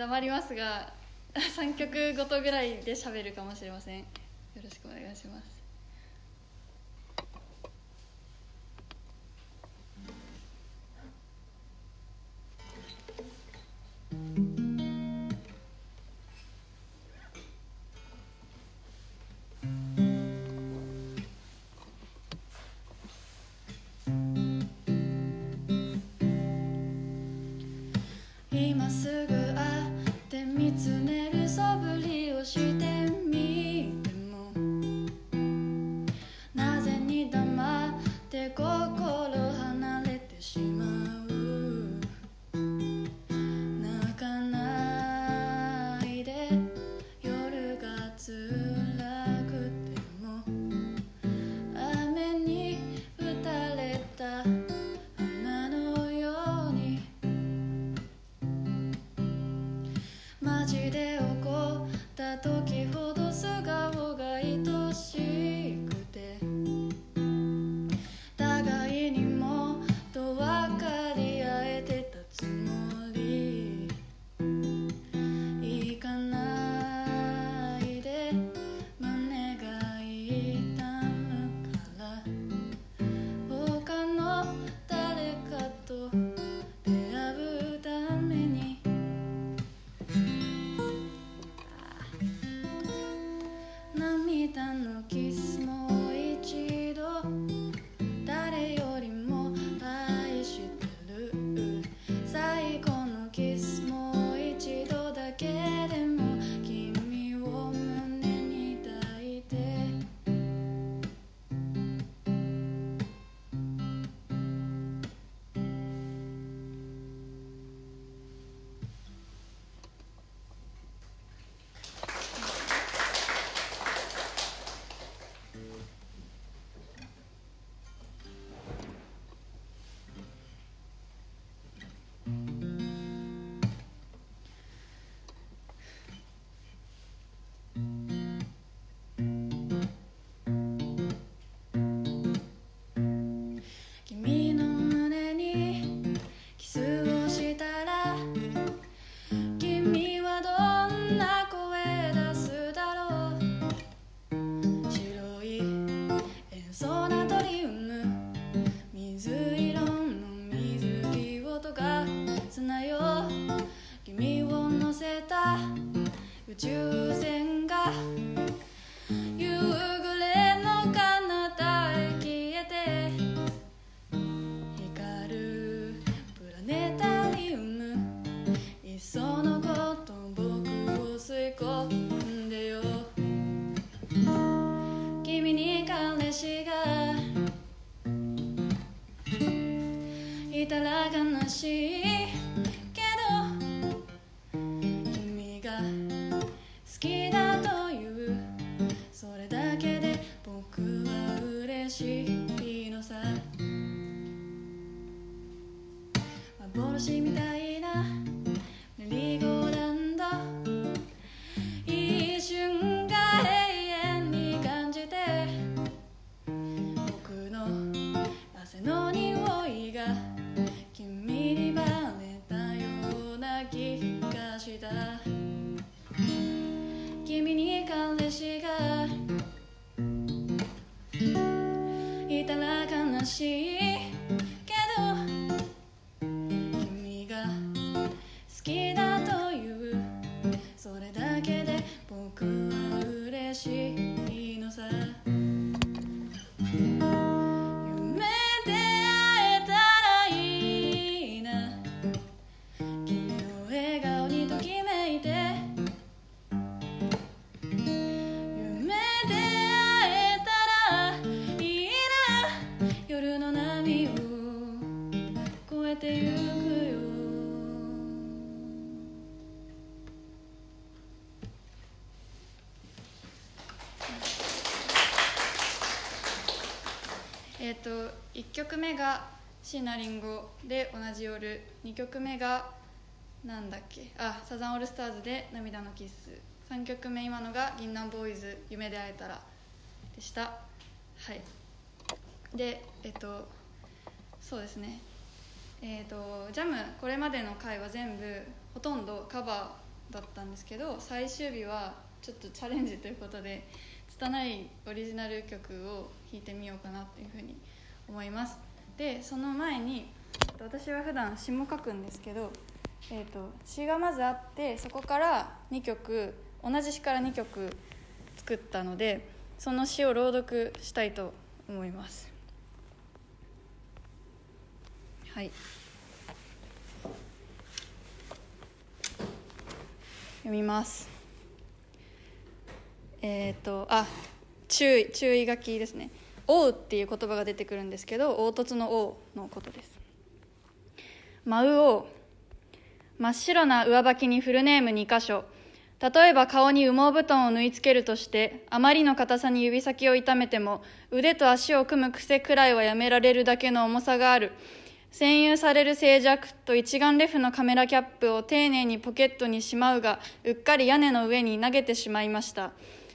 黙りますが3曲ごとぐらいで喋るかもしれません。よろしくお願いします。たいな。椎名林檎」で「同じ夜」2曲目がなんだっけ？あサザンオールスターズで「涙のキッス」3曲目今のが銀杏ボーイズ「夢で会えたら」でした。はい。でえっ、とそうですね。えっ、とジャムこれまでの回は全部ほとんどカバーだったんですけど最終日はちょっとチャレンジということで拙いオリジナル曲を弾いてみようかなというふうに思います。でその前に私は普段詩も書くんですけど、えー、と詩がまずあってそこから2曲同じ詩から2曲作ったのでその詩を朗読したいと思います。はい。読みます。えっ、とあ注意注意書きですね「追う」っていう言葉が出てくるんですけど凹凸の「王」のことです舞う王真っ白な上履きにフルネーム2箇所。例えば顔に羽毛布団を縫い付けるとしてあまりの硬さに指先を痛めても腕と足を組む癖くらいはやめられるだけの重さがある。占有される静寂と一眼レフのカメラキャップを丁寧にポケットにしまうがうっかり屋根の上に投げてしまいました。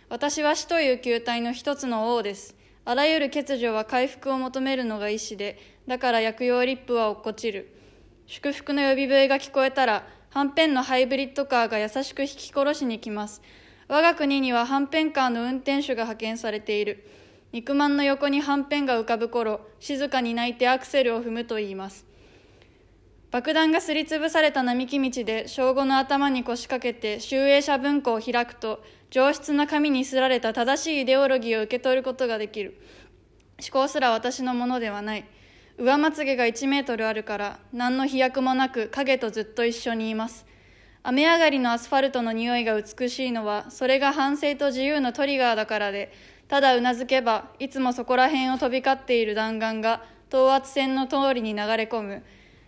私は死という球体の一つの王です。あらゆる欠如は回復を求めるのが意志でだから薬用リップは落っこちる。祝福の呼び笛が聞こえたらはんぺんのハイブリッドカーが優しく引き殺しに来ます。我が国にははんぺんカーの運転手が派遣されている。肉まんの横にはんぺんが浮かぶ頃静かに泣いてアクセルを踏むと言います。爆弾がすりつぶされた並木道で正午の頭に腰掛けて集英社文庫を開くと上質な紙にすられた正しいイデオロギーを受け取ることができる。思考すら私のものではない。上まつげが1メートルあるから何の飛躍もなく影とずっと一緒にいます。雨上がりのアスファルトの匂いが美しいのはそれが反省と自由のトリガーだからでただうなずけばいつもそこら辺を飛び交っている弾丸が等圧線の通りに流れ込む。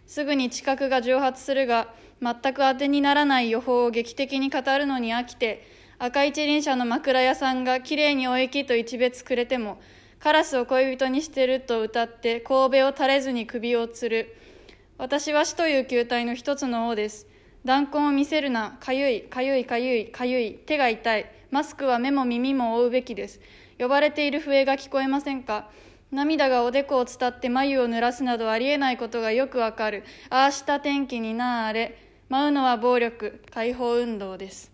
すぐに知覚が蒸発するが全く当てにならない予報を劇的に語るのに飽きて赤一輪車の枕屋さんがきれいにお駅と一別くれてもカラスを恋人にしてると歌って神戸を垂れずに首を吊る。私は死という球体の一つの王です。弾痕を見せるな。かゆいかゆいかゆいかゆい。手が痛い。マスクは目も耳も覆うべきです。呼ばれている笛が聞こえませんか。涙がおでこを伝って眉を濡らすなどありえないことがよくわかる。ああした天気になあれ。舞うのは暴力。解放運動です、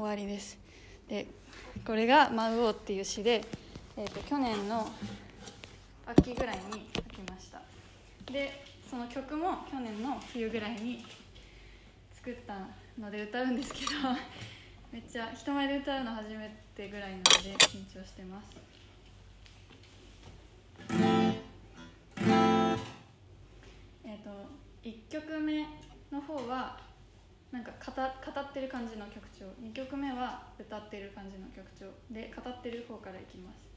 終わりです。でこれが「舞うお」っていう詩で、えーと、去年の秋ぐらいに書きました。でその曲も去年の冬ぐらいに作ったので歌うんですけど めっちゃ人前で歌うの初めてぐらいなので緊張してます。えっ、と1曲目の方はなんか語語ってる感じの曲調。2曲目は歌ってる感じの曲調。で語ってる方からいきます。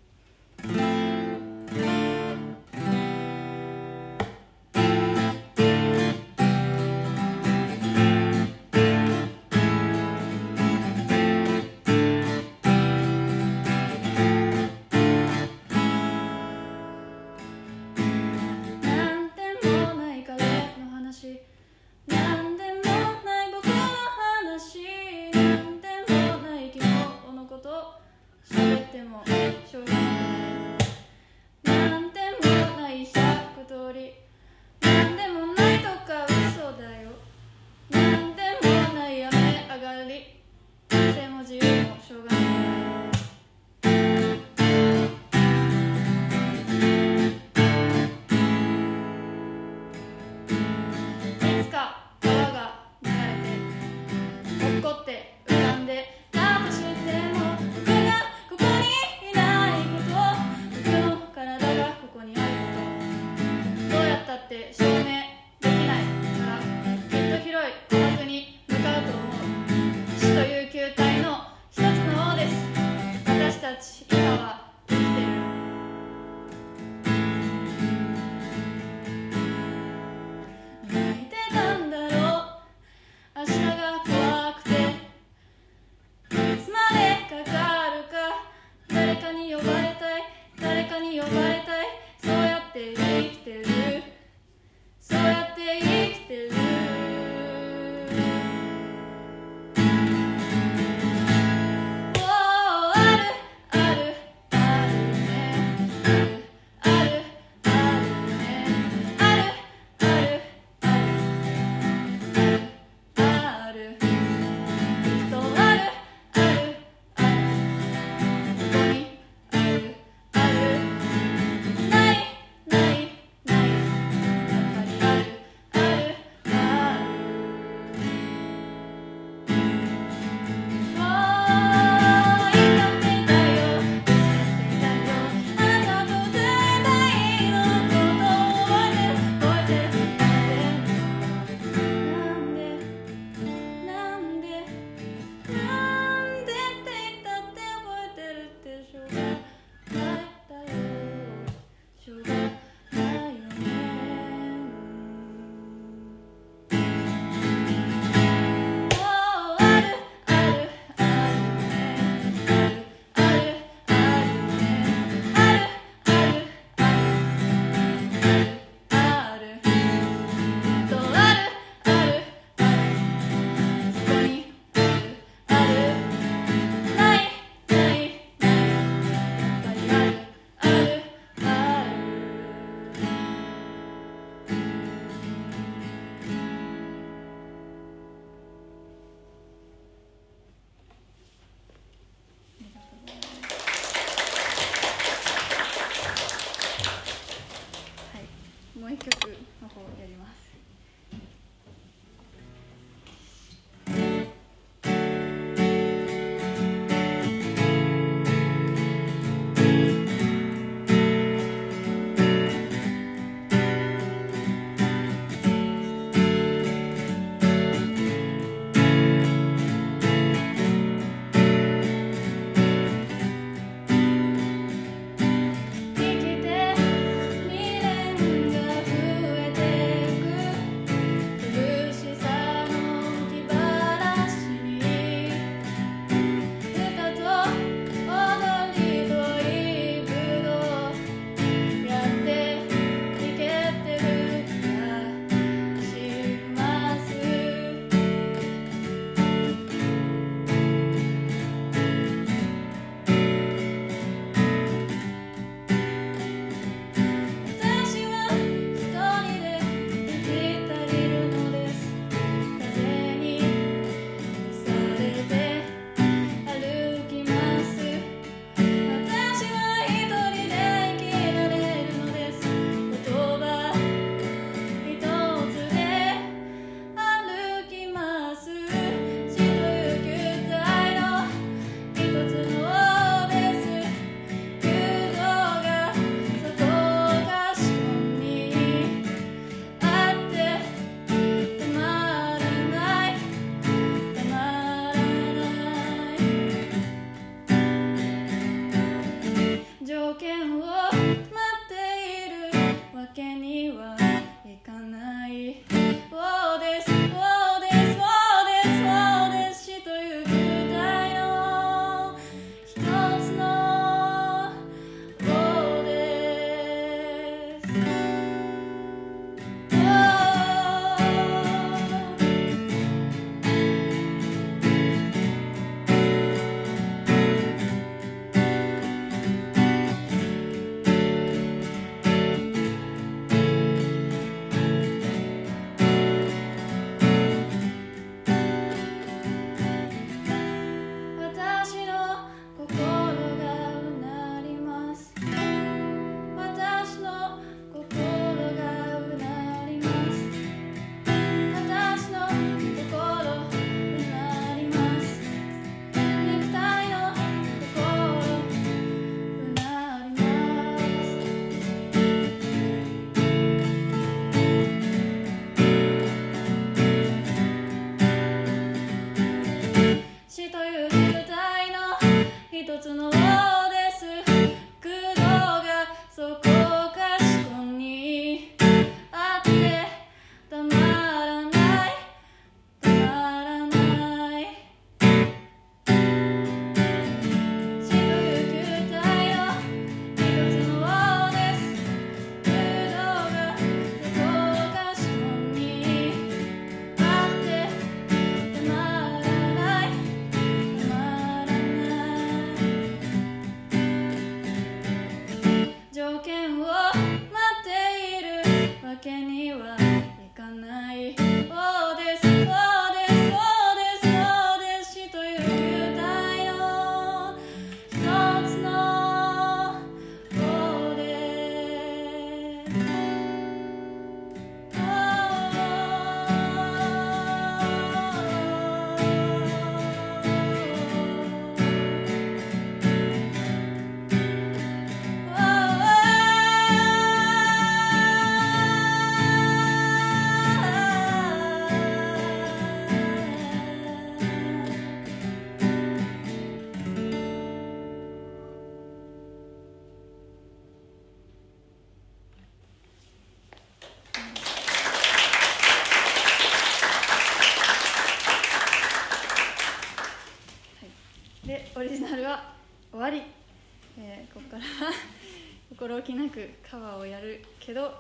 くカバーをやるけど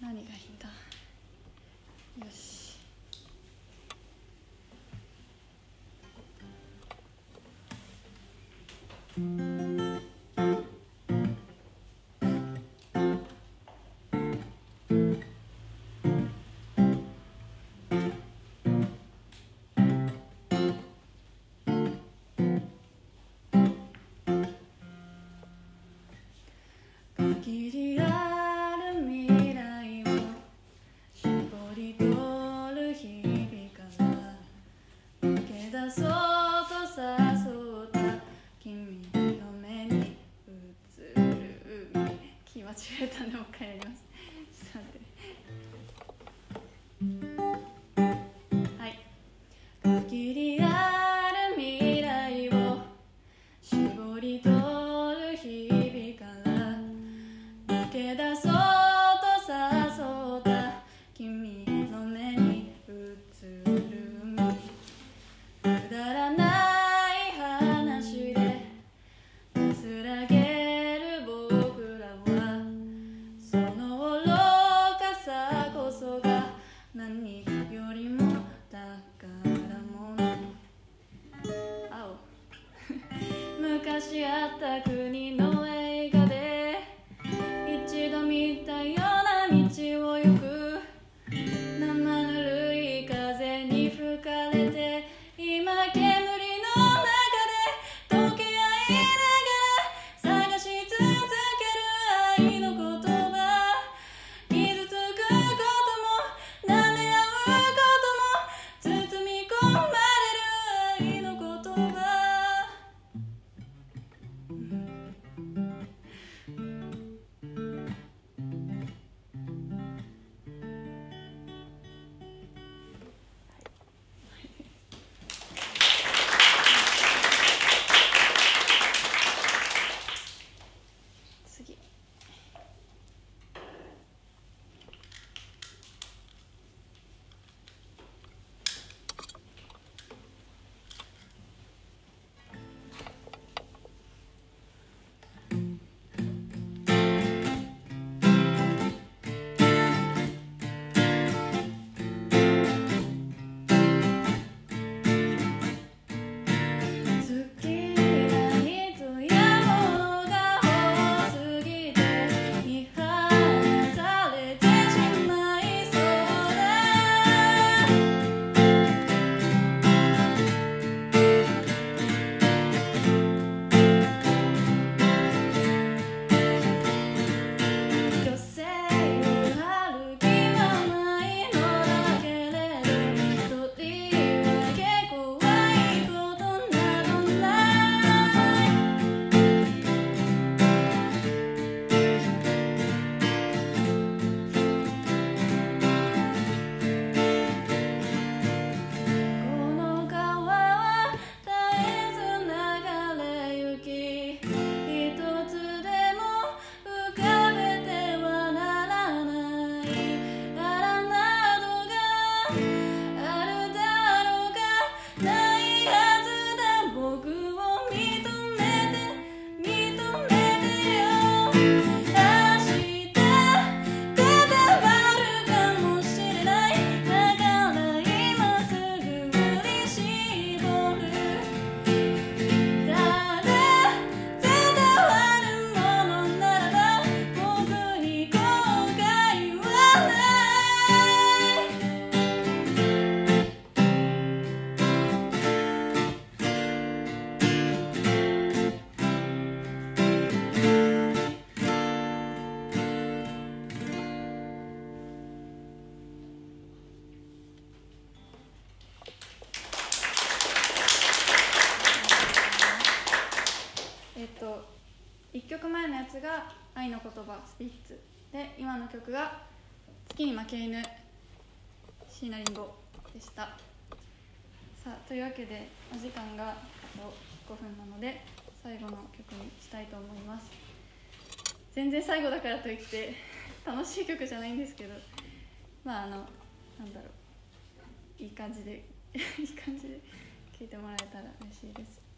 何がいいんだ？よし。うん beauty. 曲が「月に負け犬椎名林檎」でした。さあというわけでお時間があと5分なので最後の曲にしたいと思います。全然最後だからといって楽しい曲じゃないんですけどまああのなんだろう。いい感じで いい感じで聴いてもらえたら嬉しいです。